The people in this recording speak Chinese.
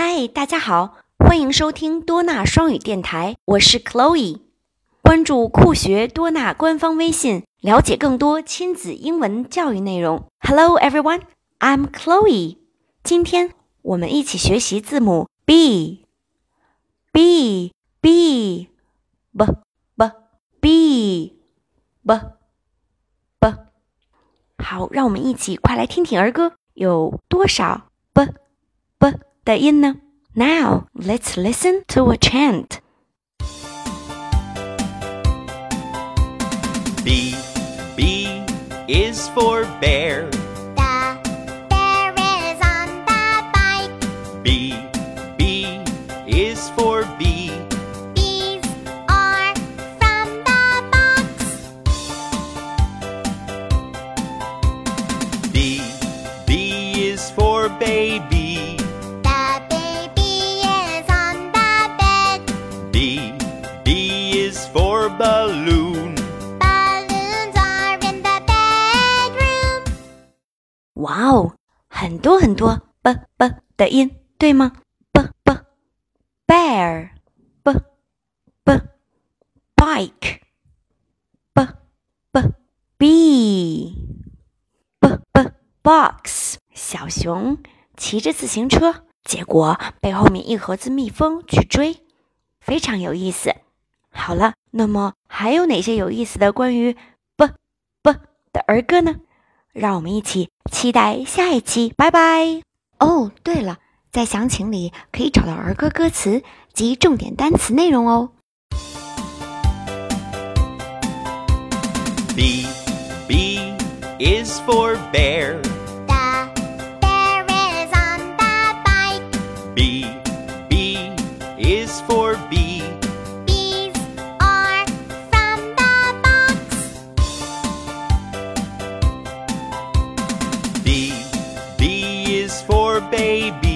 嗨，大家好，欢迎收听多纳双语电台，我是 Chloe。关注酷学多纳官方微信，了解更多亲子英文教育内容。Hello everyone, I'm Chloe。今天我们一起学习字母 B。B B B B B B。好，让我们一起快来听听儿歌，有多少 B B 的音呢？Now let's listen to a chant. B B is for bear. The bear is on the bike. B B is for bee. is for balloon. Balloons are in the bedroom. 哇哦，很多很多 b b 的音，对吗？b b bear b b bike b b bee b b box 小熊骑着自行车，结果被后面一盒子蜜蜂去追，非常有意思。 好了，那么还有哪些有意思的关于 b b 的儿歌呢？让我们一起期待下一期，拜拜！哦，对了，在详情里可以找到儿歌歌词及重点单词内容哦。B B is for bear. baby.